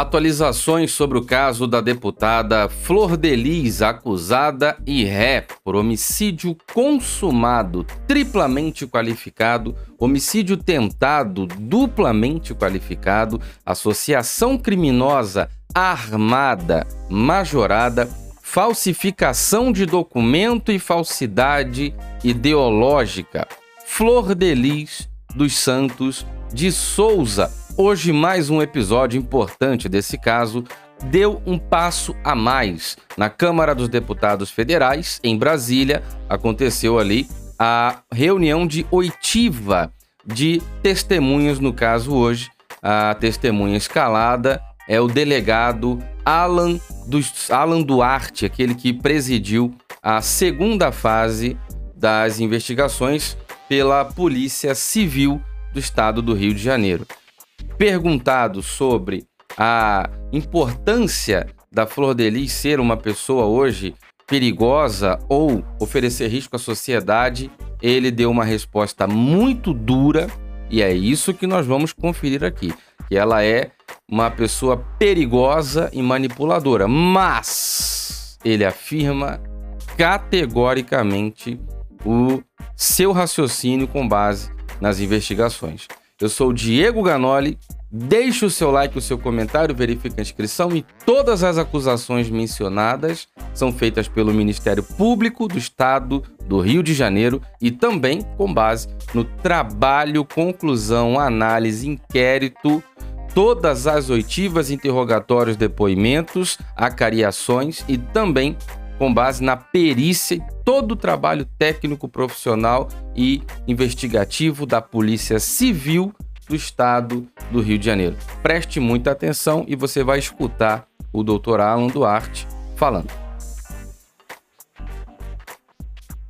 Atualizações sobre o caso da deputada Flor Delis, acusada e ré por homicídio consumado, triplamente qualificado, homicídio tentado, duplamente qualificado, associação criminosa armada, majorada, falsificação de documento e falsidade ideológica. Flor Delis dos Santos de Souza Hoje, mais um episódio importante desse caso deu um passo a mais. Na Câmara dos Deputados Federais, em Brasília, aconteceu ali a reunião de oitiva de testemunhas, no caso hoje, a testemunha escalada é o delegado Alan, dos, Alan Duarte, aquele que presidiu a segunda fase das investigações pela Polícia Civil do Estado do Rio de Janeiro perguntado sobre a importância da Flor de Lis ser uma pessoa hoje perigosa ou oferecer risco à sociedade, ele deu uma resposta muito dura e é isso que nós vamos conferir aqui, que ela é uma pessoa perigosa e manipuladora, mas ele afirma categoricamente o seu raciocínio com base nas investigações. Eu sou o Diego Ganoli. Deixe o seu like, o seu comentário, verifique a inscrição e todas as acusações mencionadas são feitas pelo Ministério Público do Estado do Rio de Janeiro e também com base no trabalho, conclusão, análise, inquérito, todas as oitivas, interrogatórios, depoimentos, acariações e também com base na perícia e todo o trabalho técnico, profissional e investigativo da Polícia Civil do Estado do Rio de Janeiro. Preste muita atenção e você vai escutar o Dr. Alan Duarte falando.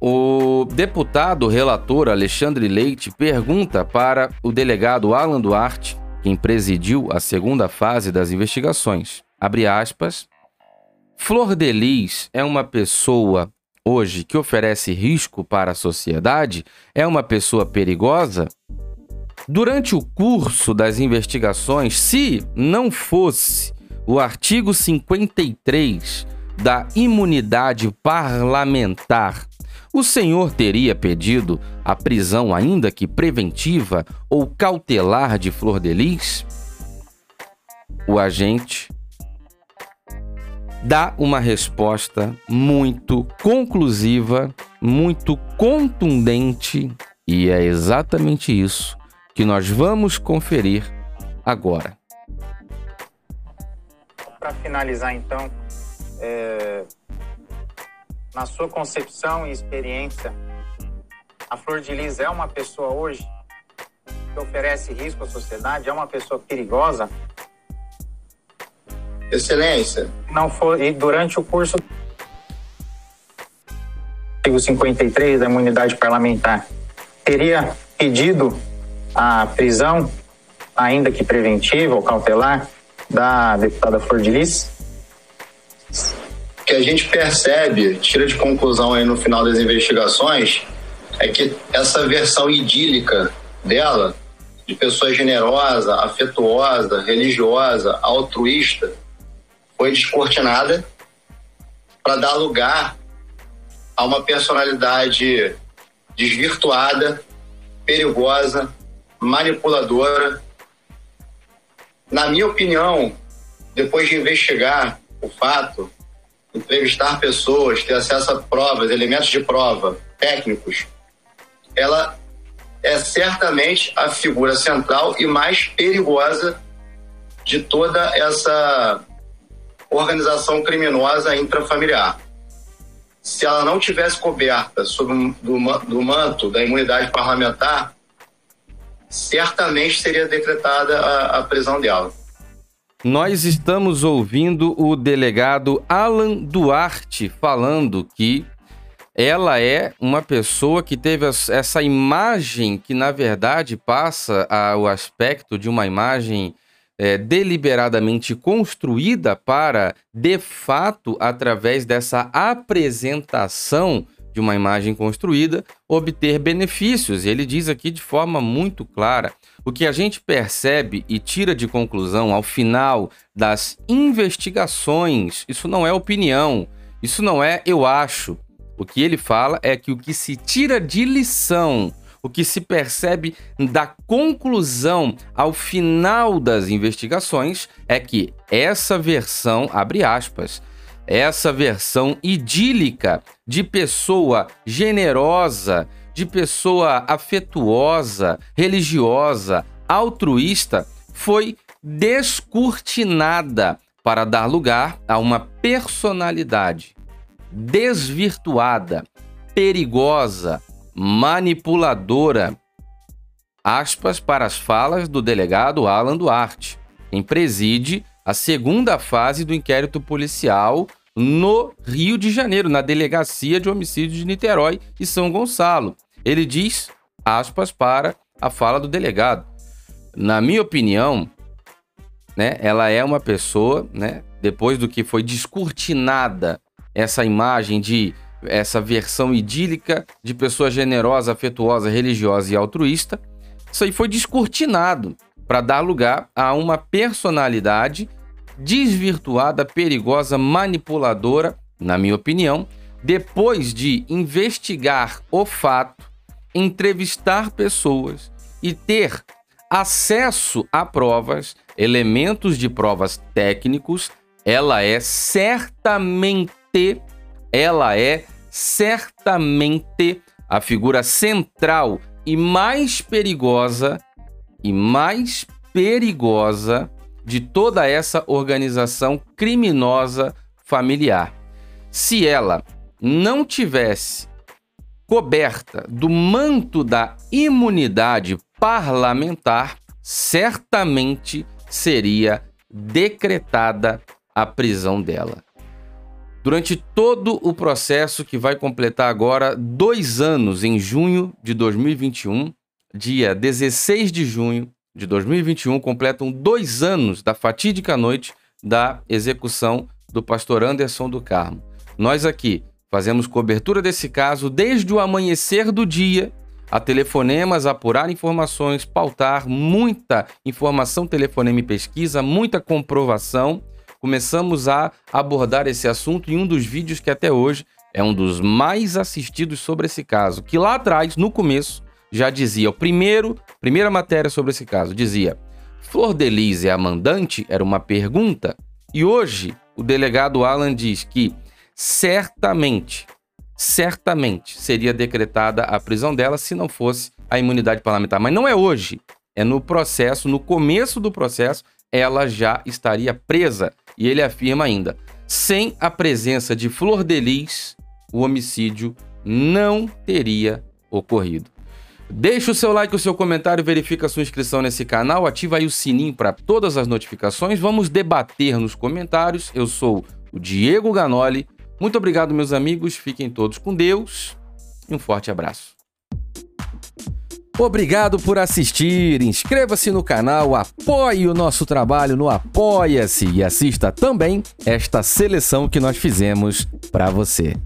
O deputado relator Alexandre Leite pergunta para o delegado Alan Duarte, quem presidiu a segunda fase das investigações. Abre aspas. Flor de Lis é uma pessoa hoje que oferece risco para a sociedade? É uma pessoa perigosa? Durante o curso das investigações, se não fosse o artigo 53 da imunidade parlamentar, o senhor teria pedido a prisão, ainda que preventiva ou cautelar, de Flor de Lis? O agente dá uma resposta muito conclusiva, muito contundente, e é exatamente isso que nós vamos conferir agora. Para finalizar, então, é... na sua concepção e experiência, a Flor de Lis é uma pessoa hoje que oferece risco à sociedade? É uma pessoa perigosa? Excelência. Não foi. E durante o curso. Artigo 53 da imunidade parlamentar, teria pedido a prisão, ainda que preventiva ou cautelar, da deputada Flor de Lis? que a gente percebe, tira de conclusão aí no final das investigações, é que essa versão idílica dela, de pessoa generosa, afetuosa, religiosa, altruísta, foi descortinada para dar lugar a uma personalidade desvirtuada, perigosa, manipuladora. Na minha opinião, depois de investigar o fato, entrevistar pessoas, ter acesso a provas, elementos de prova, técnicos, ela é certamente a figura central e mais perigosa de toda essa organização criminosa intrafamiliar. Se ela não tivesse coberta sob do, do manto da imunidade parlamentar, certamente seria decretada a, a prisão dela. Nós estamos ouvindo o delegado Alan Duarte falando que ela é uma pessoa que teve essa imagem que, na verdade, passa o aspecto de uma imagem é, deliberadamente construída para, de fato, através dessa apresentação de uma imagem construída, obter benefícios. Ele diz aqui de forma muito clara: o que a gente percebe e tira de conclusão ao final das investigações, isso não é opinião, isso não é eu acho. O que ele fala é que o que se tira de lição, o que se percebe da conclusão ao final das investigações é que essa versão, abre aspas, essa versão idílica de pessoa generosa, de pessoa afetuosa, religiosa, altruísta, foi descortinada para dar lugar a uma personalidade desvirtuada, perigosa, manipuladora. Aspas para as falas do delegado Alan Duarte, quem preside a segunda fase do inquérito policial no Rio de Janeiro, na Delegacia de Homicídio de Niterói e São Gonçalo. Ele diz, aspas, para a fala do delegado. Na minha opinião, né, ela é uma pessoa, né, depois do que foi descortinada essa imagem de essa versão idílica de pessoa generosa, afetuosa, religiosa e altruísta, isso aí foi descortinado para dar lugar a uma personalidade desvirtuada, perigosa, manipuladora, na minha opinião, depois de investigar o fato, entrevistar pessoas e ter acesso a provas, elementos de provas técnicos, ela é certamente, ela é certamente a figura central e mais perigosa e mais perigosa de toda essa organização criminosa familiar. Se ela não tivesse coberta do manto da imunidade parlamentar, certamente seria decretada a prisão dela. Durante todo o processo que vai completar agora dois anos, em junho de 2021, dia 16 de junho de 2021 completam dois anos da fatídica noite da execução do pastor Anderson do Carmo. Nós aqui fazemos cobertura desse caso desde o amanhecer do dia, a telefonemas, apurar informações, pautar muita informação, telefonema e pesquisa, muita comprovação. Começamos a abordar esse assunto em um dos vídeos que até hoje é um dos mais assistidos sobre esse caso, que lá atrás, no começo, já dizia, o primeiro, primeira matéria sobre esse caso, dizia: Flor Delise é a mandante? Era uma pergunta. E hoje, o delegado Alan diz que certamente, certamente seria decretada a prisão dela se não fosse a imunidade parlamentar. Mas não é hoje, é no processo, no começo do processo, ela já estaria presa. E ele afirma ainda: sem a presença de Flor Delis, o homicídio não teria ocorrido. Deixe o seu like, o seu comentário, verifica a sua inscrição nesse canal, ativa aí o sininho para todas as notificações. Vamos debater nos comentários. Eu sou o Diego Ganoli. Muito obrigado, meus amigos. Fiquem todos com Deus e um forte abraço. Obrigado por assistir. Inscreva-se no canal, apoie o nosso trabalho no Apoia-se e assista também esta seleção que nós fizemos para você.